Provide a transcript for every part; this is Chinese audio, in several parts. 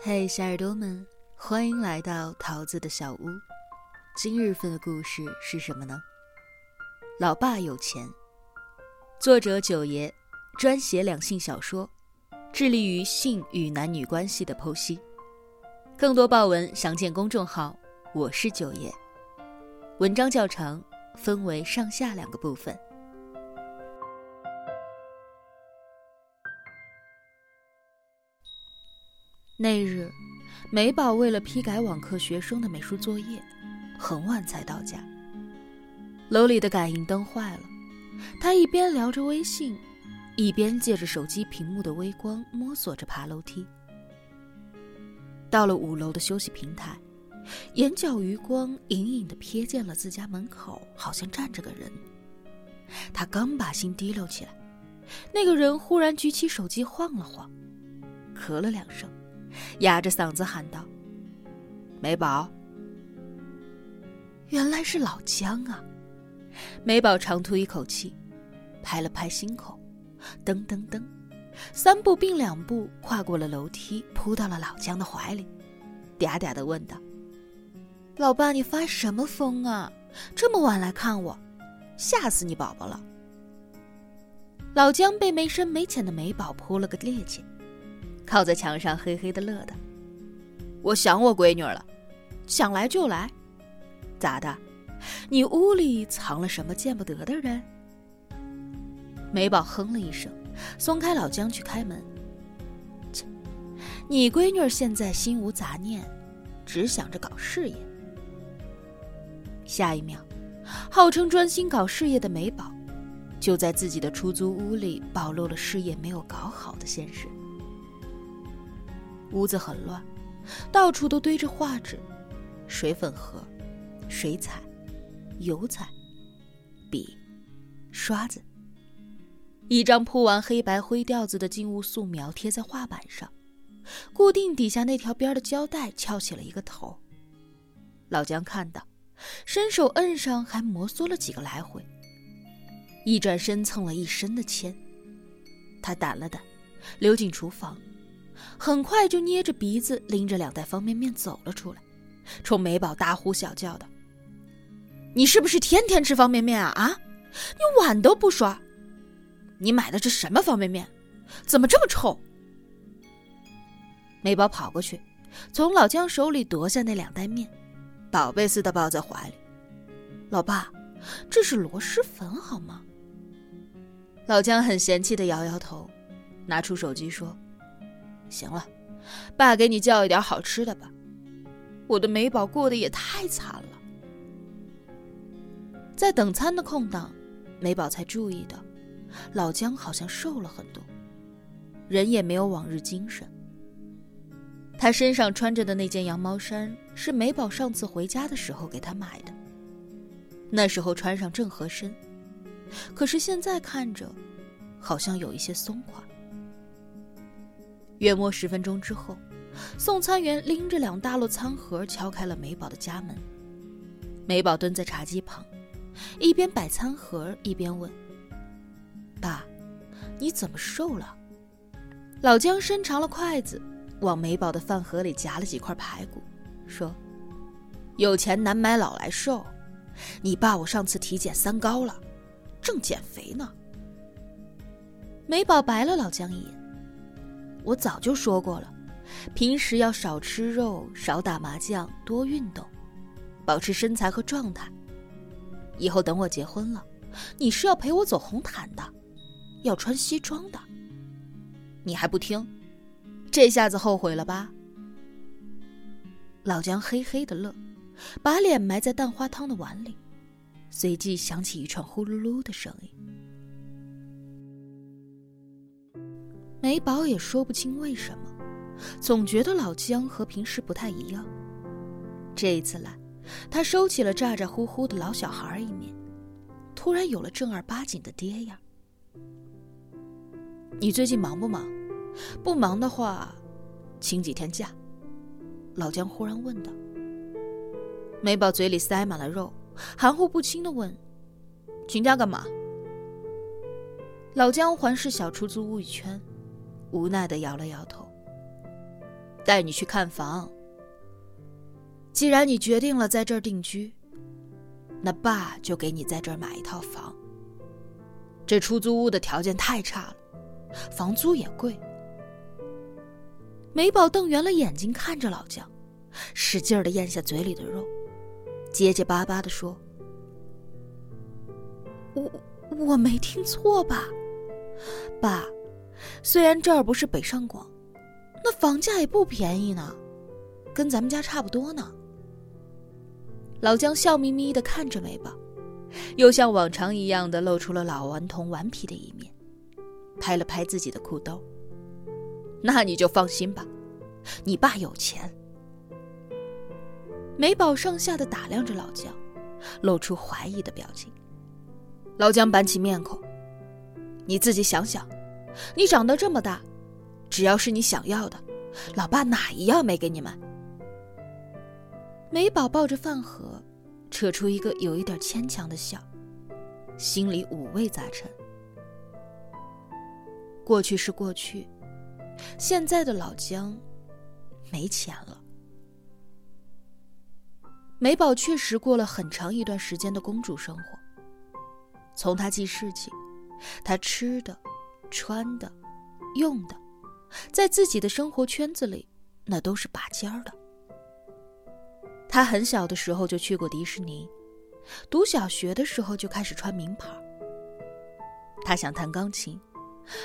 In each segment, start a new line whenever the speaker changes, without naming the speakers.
嘿，小耳朵们，欢迎来到桃子的小屋。今日份的故事是什么呢？老爸有钱。作者九爷，专写两性小说，致力于性与男女关系的剖析。更多爆文详见公众号“我是九爷”。文章较长，分为上下两个部分。那日，美宝为了批改网课学生的美术作业，很晚才到家。楼里的感应灯坏了，他一边聊着微信，一边借着手机屏幕的微光摸索着爬楼梯。到了五楼的休息平台，眼角余光隐隐的瞥见了自家门口，好像站着个人。他刚把心提溜起来，那个人忽然举起手机晃了晃，咳了两声。哑着嗓子喊道：“美宝。”原来是老姜啊！美宝长吐一口气，拍了拍心口，噔噔噔，三步并两步跨过了楼梯，扑到了老姜的怀里，嗲嗲的问道：“老爸，你发什么疯啊？这么晚来看我，吓死你宝宝了！”老姜被没深没浅的美宝扑了个趔趄。靠在墙上，嘿嘿的乐的。我想我闺女了，想来就来。咋的？你屋里藏了什么见不得的人？美宝哼了一声，松开老姜去开门。切，你闺女现在心无杂念，只想着搞事业。下一秒，号称专心搞事业的美宝，就在自己的出租屋里暴露了事业没有搞好的现实。屋子很乱，到处都堆着画纸、水粉盒、水彩、油彩、笔、刷子。一张铺完黑白灰调子的静物素描贴在画板上，固定底下那条边的胶带翘起了一个头。老姜看到，伸手摁上，还摩挲了几个来回。一转身蹭了一身的铅，他掸了掸，溜进厨房。很快就捏着鼻子拎着两袋方便面走了出来，冲美宝大呼小叫的：“你是不是天天吃方便面啊？啊，你碗都不刷！你买的这什么方便面？怎么这么臭？”美宝跑过去，从老姜手里夺下那两袋面，宝贝似的抱在怀里：“老爸，这是螺蛳粉好吗？”老姜很嫌弃的摇摇头，拿出手机说。行了，爸给你叫一点好吃的吧。我的美宝过得也太惨了。在等餐的空档，美宝才注意到，老姜好像瘦了很多，人也没有往日精神。他身上穿着的那件羊毛衫是美宝上次回家的时候给他买的，那时候穿上正合身，可是现在看着，好像有一些松垮。约莫十分钟之后，送餐员拎着两大摞餐盒敲开了美宝的家门。美宝蹲在茶几旁，一边摆餐盒一边问：“爸，你怎么瘦了？”老姜伸长了筷子，往美宝的饭盒里夹了几块排骨，说：“有钱难买老来瘦。你爸我上次体检三高了，正减肥呢。”美宝白了老姜一眼。我早就说过了，平时要少吃肉，少打麻将，多运动，保持身材和状态。以后等我结婚了，你是要陪我走红毯的，要穿西装的。你还不听，这下子后悔了吧？老姜嘿嘿的乐，把脸埋在蛋花汤的碗里，随即响起一串呼噜噜的声音。美宝也说不清为什么，总觉得老姜和平时不太一样。这一次来，他收起了咋咋呼呼的老小孩一面，突然有了正儿八经的爹样。你最近忙不忙？不忙的话，请几天假。老姜忽然问道。美宝嘴里塞满了肉，含糊不清的问：“请假干嘛？”老姜环视小出租屋一圈。无奈的摇了摇头。带你去看房。既然你决定了在这儿定居，那爸就给你在这儿买一套房。这出租屋的条件太差了，房租也贵。美宝瞪圆了眼睛看着老姜，使劲的咽下嘴里的肉，结结巴巴的说：“我我没听错吧？爸，虽然这儿不是北上广，那房价也不便宜呢，跟咱们家差不多呢。”老姜笑眯眯的看着美宝，又像往常一样的露出了老顽童顽皮的一面，拍了拍自己的裤兜。那你就放心吧，你爸有钱。美宝上下的打量着老姜，露出怀疑的表情。老姜板起面孔：“你自己想想，你长得这么大，只要是你想要的，老爸哪一样没给你们？”美宝抱着饭盒，扯出一个有一点牵强的笑，心里五味杂陈。过去是过去，现在的老姜没钱了。美宝确实过了很长一段时间的公主生活。从她记事起，她吃的、穿的、用的，在自己的生活圈子里，那都是拔尖儿的。他很小的时候就去过迪士尼，读小学的时候就开始穿名牌。他想弹钢琴，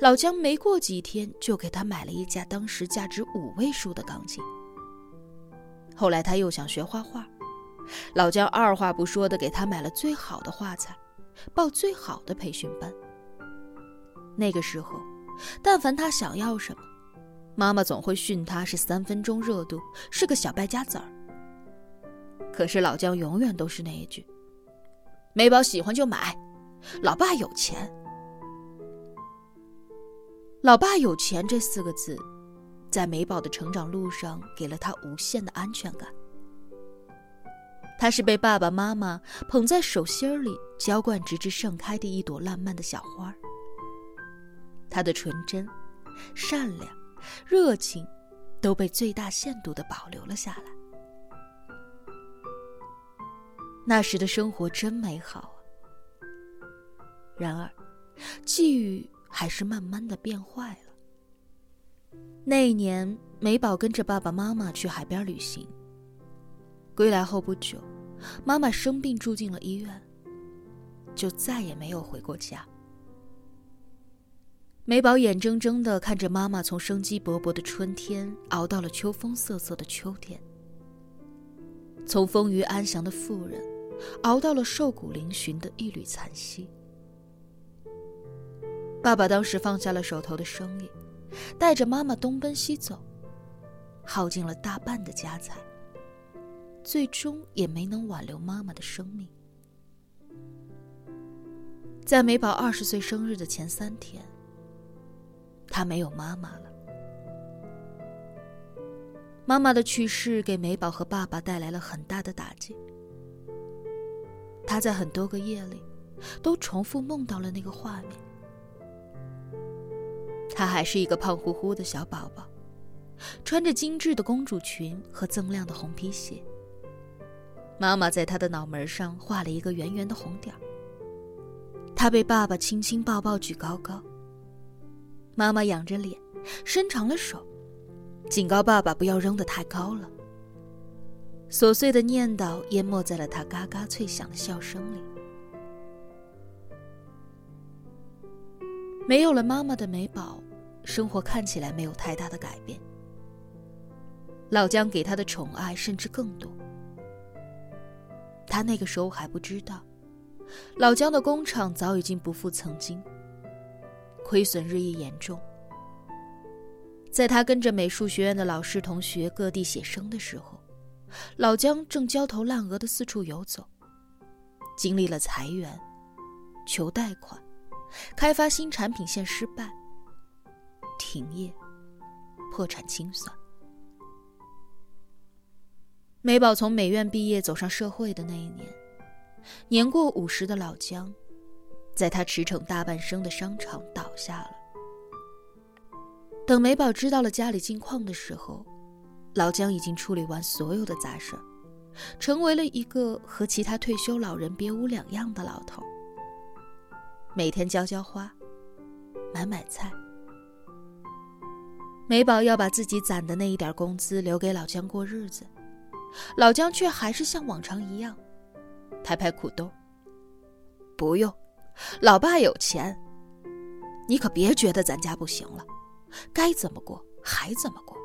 老姜没过几天就给他买了一架当时价值五位数的钢琴。后来他又想学画画，老姜二话不说的给他买了最好的画材，报最好的培训班。那个时候，但凡他想要什么，妈妈总会训他是三分钟热度，是个小败家子儿。可是老姜永远都是那一句：“美宝喜欢就买，老爸有钱。”“老爸有钱”这四个字，在美宝的成长路上给了他无限的安全感。他是被爸爸妈妈捧在手心里浇灌，直至盛开的一朵烂漫的小花。他的纯真、善良、热情，都被最大限度的保留了下来。那时的生活真美好啊！然而，际遇还是慢慢的变坏了。那一年，美宝跟着爸爸妈妈去海边旅行。归来后不久，妈妈生病住进了医院，就再也没有回过家。美宝眼睁睁的看着妈妈从生机勃勃的春天熬到了秋风瑟瑟的秋天，从丰腴安详的妇人。熬到了瘦骨嶙峋的一缕残息。爸爸当时放下了手头的生意，带着妈妈东奔西走，耗尽了大半的家财，最终也没能挽留妈妈的生命。在美宝二十岁生日的前三天，他没有妈妈了。妈妈的去世给美宝和爸爸带来了很大的打击。他在很多个夜里，都重复梦到了那个画面。他还是一个胖乎乎的小宝宝，穿着精致的公主裙和锃亮的红皮鞋。妈妈在他的脑门上画了一个圆圆的红点儿。他被爸爸轻轻抱抱举高高。妈妈仰着脸，伸长了手，警告爸爸不要扔得太高了。琐碎的念叨淹没在了他嘎嘎脆响的笑声里。没有了妈妈的美宝，生活看起来没有太大的改变。老姜给他的宠爱甚至更多。他那个时候还不知道，老姜的工厂早已经不复曾经，亏损日益严重。在他跟着美术学院的老师同学各地写生的时候。老姜正焦头烂额的四处游走，经历了裁员、求贷款、开发新产品线失败、停业、破产清算。美宝从美院毕业走上社会的那一年，年过五十的老姜，在他驰骋大半生的商场倒下了。等美宝知道了家里近况的时候，老姜已经处理完所有的杂事成为了一个和其他退休老人别无两样的老头。每天浇浇花，买买菜。美宝要把自己攒的那一点工资留给老姜过日子，老姜却还是像往常一样，拍拍裤兜。不用，老爸有钱，你可别觉得咱家不行了，该怎么过还怎么过。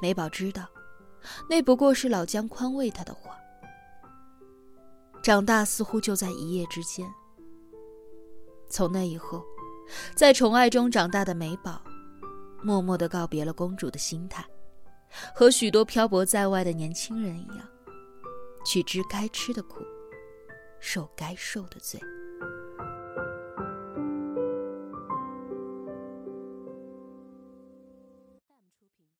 美宝知道，那不过是老姜宽慰她的话。长大似乎就在一夜之间。从那以后，在宠爱中长大的美宝，默默的告别了公主的心态，和许多漂泊在外的年轻人一样，去吃该吃的苦，受该受的罪。